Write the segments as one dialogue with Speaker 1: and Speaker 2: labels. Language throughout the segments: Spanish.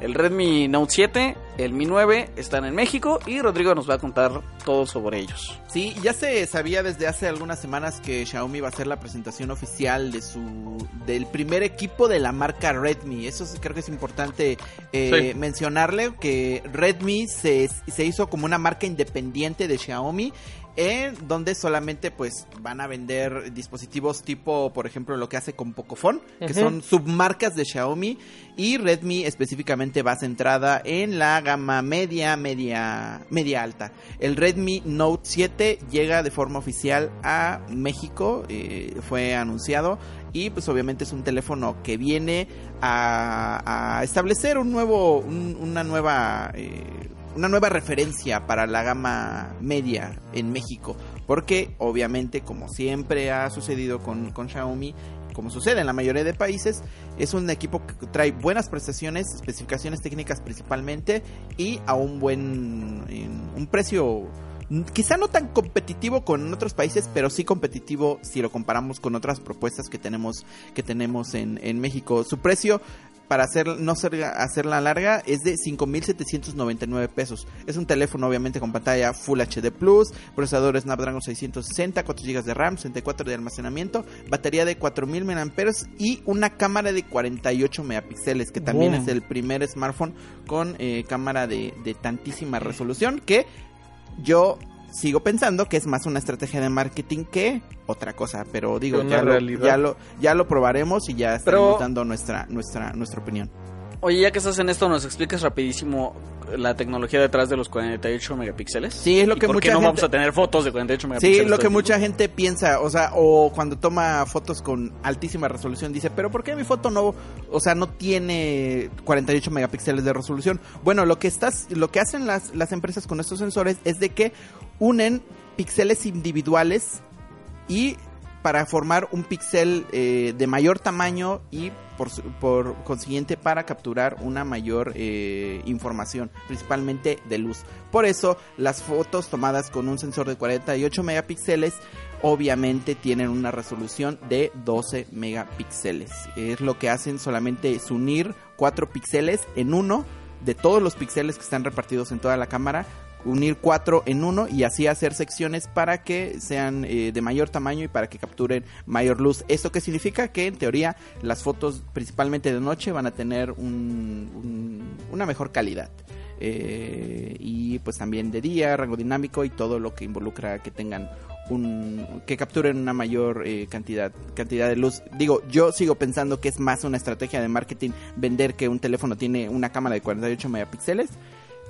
Speaker 1: El Redmi Note 7, el Mi 9 están en México y Rodrigo nos va a contar todo sobre ellos.
Speaker 2: Sí, ya se sabía desde hace algunas semanas que Xiaomi va a hacer la presentación oficial de su del primer equipo de la marca Redmi. Eso creo que es importante eh, mencionarle que Redmi se, se hizo como una marca independiente de Xiaomi en donde solamente pues van a vender dispositivos tipo, por ejemplo, lo que hace con Pocophone, que son submarcas de Xiaomi y Redmi específicamente va centrada en la gama media, media, media alta. El Redmi Note 7 llega de forma oficial a México, eh, fue anunciado y pues obviamente es un teléfono que viene a, establecer un nuevo, una nueva eh, una nueva referencia para la gama media en México. Porque obviamente, como siempre ha sucedido con, Xiaomi, como sucede en la mayoría de países, es un equipo que trae buenas prestaciones, especificaciones técnicas principalmente y a un buen un precio quizá no tan competitivo con otros países, pero sí competitivo si lo comparamos con otras propuestas que tenemos que tenemos en, en México. Su precio para hacer, no ser, hacerla larga, es de 5.799 pesos. Es un teléfono obviamente con pantalla Full HD Plus, procesador Snapdragon 660, 4 GB de RAM, 64 de almacenamiento, batería de 4.000 mAh y una cámara de 48 megapíxeles, que también es el primer smartphone con eh, cámara de, de tantísima resolución que yo sigo pensando que es más una estrategia de marketing que otra cosa, pero digo, ya lo, ya lo, ya lo probaremos y ya estaremos dando nuestra, nuestra, nuestra opinión.
Speaker 1: Oye, ya que estás en esto, ¿nos explicas rapidísimo la tecnología detrás de los 48 megapíxeles?
Speaker 2: Sí, es lo que
Speaker 1: por
Speaker 2: mucha
Speaker 1: qué no vamos a tener fotos de 48 megapíxeles?
Speaker 2: Sí, lo que mucha gente piensa, o sea, o cuando toma fotos con altísima resolución dice, pero ¿por qué mi foto no, o sea, no tiene 48 megapíxeles de resolución? Bueno, lo que estás, lo que hacen las, las empresas con estos sensores es de que unen píxeles individuales y para formar un píxel eh, de mayor tamaño y por, consiguiente para capturar una mayor eh, información, principalmente de luz. Por eso las fotos tomadas con un sensor de 48 megapíxeles obviamente tienen una resolución de 12 megapíxeles. Es lo que hacen solamente es unir 4 píxeles en uno de todos los píxeles que están repartidos en toda la cámara unir cuatro en uno y así hacer secciones para que sean eh, de mayor tamaño y para que capturen mayor luz. ¿Esto qué significa? Que en teoría las fotos principalmente de noche van a tener una mejor calidad. Eh, y pues también de día, rango dinámico y todo lo que involucra que tengan un, que capturen una mayor eh, cantidad cantidad de luz. Digo, yo sigo pensando que es más una estrategia de marketing vender que un teléfono tiene una cámara de 48 megapíxeles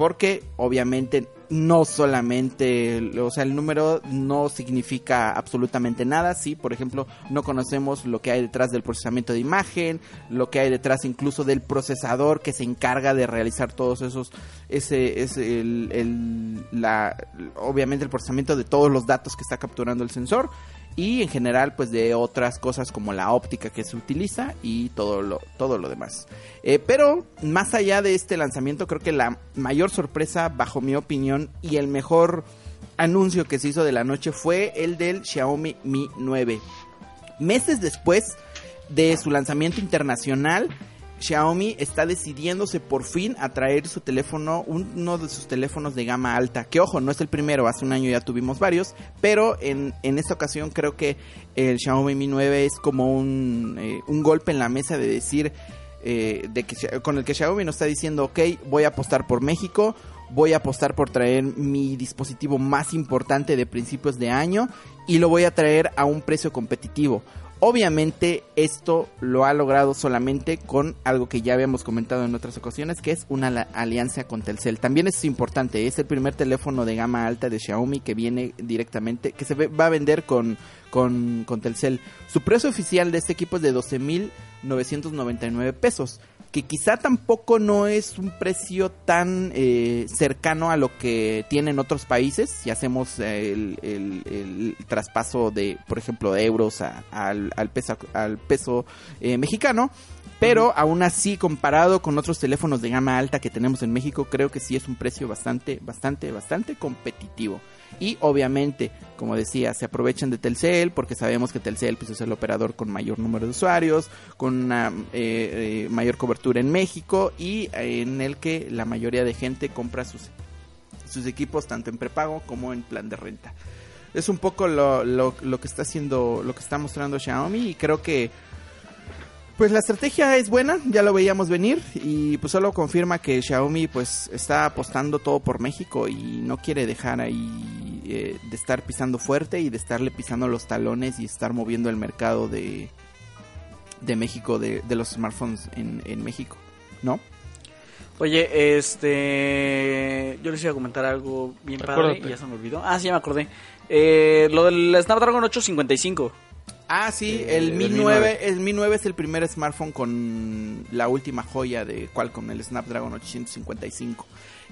Speaker 2: porque obviamente no solamente, o sea, el número no significa absolutamente nada, sí, por ejemplo, no conocemos lo que hay detrás del procesamiento de imagen, lo que hay detrás incluso del procesador que se encarga de realizar todos esos, ese es el, la, obviamente el procesamiento de todos los datos que está capturando el sensor y en general pues de otras cosas como la óptica que se utiliza y todo lo, todo lo demás. Eh, pero más allá de este lanzamiento creo que la mayor sorpresa bajo mi opinión y el mejor anuncio que se hizo de la noche fue el del Xiaomi Mi 9. Meses después de su lanzamiento internacional, Xiaomi está decidiéndose por fin a traer su teléfono, uno de sus teléfonos de gama alta. Que ojo, no es el primero, hace un año ya tuvimos varios, pero en, esta ocasión creo que el Xiaomi Mi 9 es como un, eh, un golpe en la mesa de decir, eh, de que, con el que Xiaomi nos está diciendo, ok, voy a apostar por México, voy a apostar por traer mi dispositivo más importante de principios de año y lo voy a traer a un precio competitivo. Obviamente esto lo ha logrado solamente con algo que ya habíamos comentado en otras ocasiones, que es una alianza con Telcel. También es importante, es el primer teléfono de gama alta de Xiaomi que viene directamente, que se va a vender con, con, con Telcel. Su precio oficial de este equipo es de 12.999 pesos que quizá tampoco no es un precio tan eh, cercano a lo que tienen otros países, si hacemos el, el, traspaso de, por ejemplo, de euros al, peso, al peso eh, mexicano, Pero aún así, comparado con otros teléfonos de gama alta que tenemos en México, creo que sí es un precio bastante, bastante, bastante competitivo. Y obviamente, como decía, se aprovechan de Telcel porque sabemos que Telcel pues, es el operador con mayor número de usuarios, con una eh, eh, mayor cobertura en México y en el que la mayoría de gente compra sus, sus equipos tanto en prepago como en plan de renta. Es un poco lo, lo, lo que está haciendo, lo que está mostrando Xiaomi y creo que pues la estrategia es buena, ya lo veíamos venir y pues solo confirma que Xiaomi pues está apostando todo por México y no quiere dejar ahí eh, de estar pisando fuerte y de estarle pisando los talones y estar moviendo el mercado de, de México, de, de los smartphones en, en México, ¿no?
Speaker 1: Oye, este. Yo les iba a comentar algo bien padre y ya se me olvidó. Ah, sí, ya me acordé. Eh, lo del Snapdragon 855.
Speaker 2: Ah, sí,
Speaker 1: Eh,
Speaker 2: el Mi 9, el Mi 9 es el primer smartphone con la última joya de Qualcomm, el Snapdragon 855.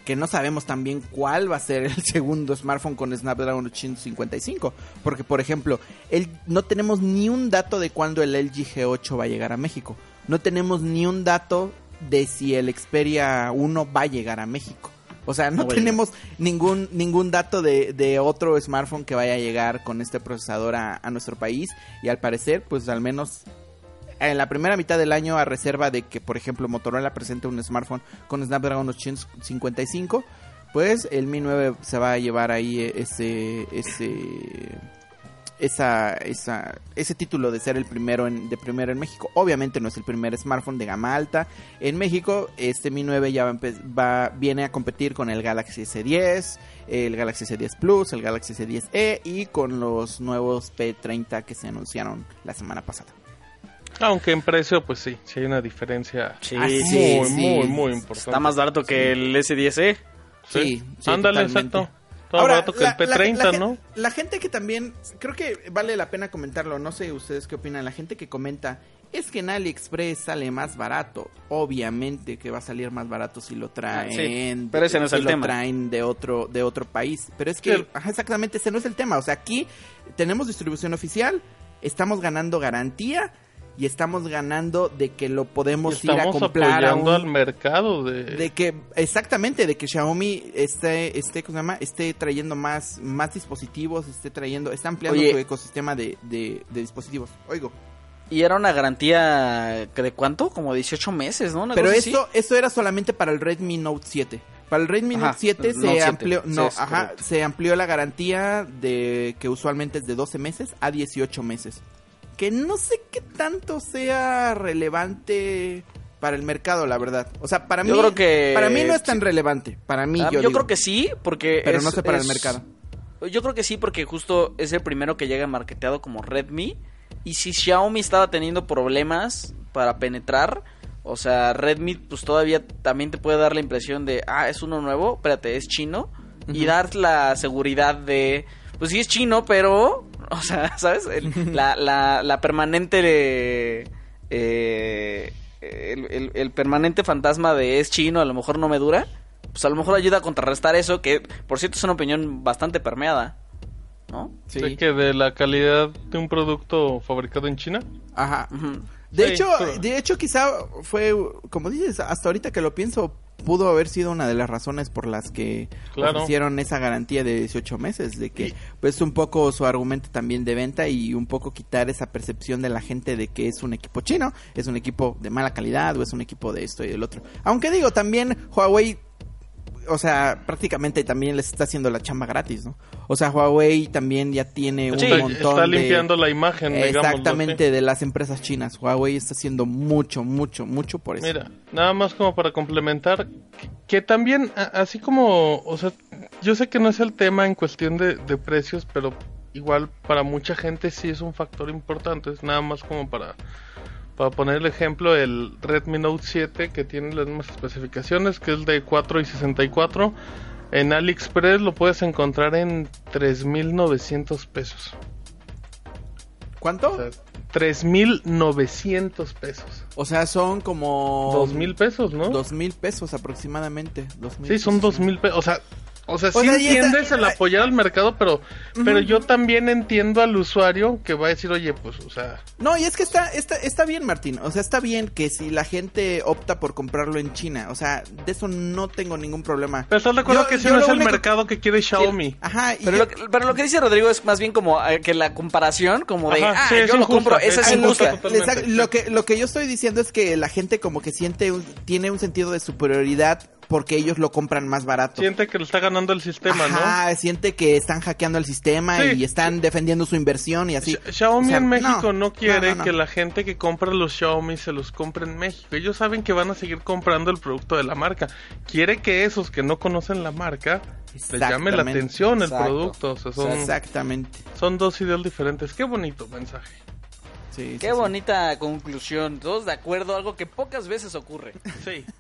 Speaker 2: Que no sabemos también cuál va a ser el segundo smartphone con Snapdragon 855. Porque, por ejemplo, el, no tenemos ni un dato de cuándo el LG G8 va a llegar a México. No tenemos ni un dato de si el Xperia 1 va a llegar a México. O sea, no,
Speaker 1: a
Speaker 2: tenemos ningún ningún dato de, de otro smartphone que vaya a llegar con este procesador a, a nuestro país. Y al parecer, pues al menos en la primera mitad del año, a reserva de que, por ejemplo, Motorola presente un smartphone con Snapdragon 855, pues el Mi 9 se va a llevar ahí ese ese esa, esa, ese título de ser el primero en, de primero en México. Obviamente no es el primer smartphone de gama alta en México. Este Mi 9 ya va, va- viene a competir con el Galaxy S10, el Galaxy S10 Plus, el Galaxy S10e y con los nuevos P30 que se anunciaron la semana pasada.
Speaker 3: Aunque en precio, pues sí, sí hay una diferencia
Speaker 1: Sí,
Speaker 3: muy,
Speaker 2: sí, sí.
Speaker 3: muy, muy importante.
Speaker 1: Está más barato que el S10e.
Speaker 2: Sí, sí,
Speaker 3: Ándale, exacto. Todo más barato que
Speaker 2: la-
Speaker 3: el P30,
Speaker 2: la- la
Speaker 3: ¿no?
Speaker 2: La gente que también, creo que vale la pena comentarlo, no sé ustedes qué opinan, la gente que comenta, es que en AliExpress sale más barato, obviamente que va a salir más barato si lo traen,
Speaker 1: Ah, sí, pero ese no es
Speaker 2: si
Speaker 1: el
Speaker 2: lo
Speaker 1: tema.
Speaker 2: traen de otro, de otro país, pero es que,
Speaker 3: Sí.
Speaker 2: ajá, exactamente, ese no es el tema, o sea, aquí tenemos distribución oficial, estamos ganando garantía, y estamos ganando de que lo podemos ir a comprar a
Speaker 3: apoyando
Speaker 2: un-
Speaker 3: al mercado de...
Speaker 2: de que exactamente de que Xiaomi esté esté ¿cómo se llama? esté trayendo más más dispositivos esté trayendo está ampliando
Speaker 1: Oye.
Speaker 2: su ecosistema de, de, de dispositivos oigo
Speaker 1: Y era una garantía que de cuánto? Como 18 meses, ¿no? Una
Speaker 2: pero esto esto era solamente para el Redmi Note 7 para el Redmi
Speaker 1: Ajá,
Speaker 2: Note 7
Speaker 1: el
Speaker 2: se
Speaker 1: Note 7,
Speaker 2: amplió no ajá
Speaker 1: correcto.
Speaker 2: se amplió la garantía de que usualmente es de 12 meses a 18 meses que no sé qué tanto sea relevante para el mercado la verdad o sea para
Speaker 1: Yo
Speaker 2: mí
Speaker 1: creo que-
Speaker 2: para mí no es tan relevante para mí
Speaker 1: Ah,
Speaker 2: yo,
Speaker 1: yo
Speaker 2: digo.
Speaker 1: creo que sí, porque.
Speaker 2: Pero
Speaker 1: es-
Speaker 2: no sé para el mercado.
Speaker 1: Yo creo que sí, porque justo es el primero que llega marketeado como Redmi. Y si Xiaomi estaba teniendo problemas para penetrar, o sea, Redmi, pues todavía también te puede dar la impresión de, ah, es uno nuevo, espérate, es chino. Y dar la seguridad de, pues sí es chino, pero, o sea, ¿sabes? El- la, la, la permanente. eh, el, el- el permanente fantasma de es chino, a lo mejor no me dura. Pues a lo mejor ayuda a contrarrestar eso, que por cierto es una opinión bastante permeada. ¿No?
Speaker 2: Sí.
Speaker 3: de que de la calidad de un producto fabricado en China.
Speaker 2: Ajá. De
Speaker 3: Sí,
Speaker 2: hecho,
Speaker 3: pero-
Speaker 2: de hecho quizá fue, como dices, hasta ahorita que lo pienso, pudo haber sido una de las razones por las que
Speaker 3: Claro.
Speaker 2: ofrecieron esa garantía de 18 meses, de que pues un poco su argumento también de venta y un poco quitar esa percepción de la gente de que es un equipo chino, es un equipo de mala calidad o es un equipo de esto y del otro. Aunque digo, también Huawei o sea, prácticamente también les está haciendo la chamba gratis, ¿no? O sea, Huawei también ya tiene un
Speaker 1: Sí,
Speaker 3: está,
Speaker 2: montón
Speaker 3: está
Speaker 2: de...
Speaker 3: limpiando la imagen,
Speaker 2: Exactamente,
Speaker 3: así.
Speaker 2: de las empresas chinas. Huawei está haciendo mucho, mucho, mucho por eso.
Speaker 3: Mira, nada más como para complementar, que, que también, así como, o sea, yo sé que no es el tema en cuestión de, de precios, pero igual para mucha gente sí es un factor importante, es nada más como para, para poner el ejemplo, el Redmi Note 7 que tiene las mismas especificaciones, que es de 4 y 64, en AliExpress lo puedes encontrar en 3.900 pesos.
Speaker 2: ¿Cuánto?
Speaker 3: O sea, 3.900 pesos.
Speaker 2: O sea, son como...
Speaker 3: Dos mil pesos, ¿no?
Speaker 2: Dos mil pesos aproximadamente.
Speaker 3: Sí, son
Speaker 2: pesos.
Speaker 3: dos mil pesos. O sea, O sea,
Speaker 2: O
Speaker 3: sí
Speaker 2: sea,
Speaker 3: entiendes el apoyar al mercado, pero, pero yo también entiendo al usuario que va a decir, oye, pues, o sea,
Speaker 2: No, y es que está, está, está bien, Martín. O sea, está bien que si la gente opta por comprarlo en China. O sea, de eso no tengo ningún problema.
Speaker 3: pero estás de acuerdo
Speaker 2: Yo-
Speaker 3: que ese
Speaker 2: yo
Speaker 3: no es el
Speaker 2: único-
Speaker 3: mercado que quiere Xiaomi.
Speaker 2: Ajá, y
Speaker 1: Pero
Speaker 2: yo-
Speaker 1: lo, que- pero lo que dice Rodrigo es más bien como eh, que la comparación, como de,
Speaker 3: Ajá,
Speaker 1: ah,
Speaker 3: sí, es
Speaker 1: yo lo
Speaker 3: injusta,
Speaker 1: compro,
Speaker 3: es
Speaker 1: esa es
Speaker 3: injusta
Speaker 2: lo que lo que yo estoy diciendo es que la gente como que siente un- tiene un sentido de superioridad porque ellos lo compran más barato.
Speaker 3: Siente que le está ganando el sistema,
Speaker 2: Ajá, siente que están hackeando el sistema
Speaker 3: Sí.
Speaker 2: y están defendiendo su inversión y
Speaker 3: ¿no?
Speaker 2: así.
Speaker 3: Xi- Xiaomi
Speaker 2: O sea,
Speaker 3: en México no,
Speaker 2: no,
Speaker 3: quiere
Speaker 2: no, no, no.
Speaker 3: que la gente que compra los Xiaomi se los compre en México. Ellos saben que van a seguir comprando el producto de la marca. Quiere que esos que no conocen la marca les llame la atención el producto. O sea, son,
Speaker 2: Exactamente.
Speaker 3: son dos ideas diferentes. Qué bonito mensaje.
Speaker 2: Sí,
Speaker 1: Qué
Speaker 2: sí.
Speaker 1: bonita conclusión, todos de acuerdo, algo que pocas veces ocurre.
Speaker 3: Sí.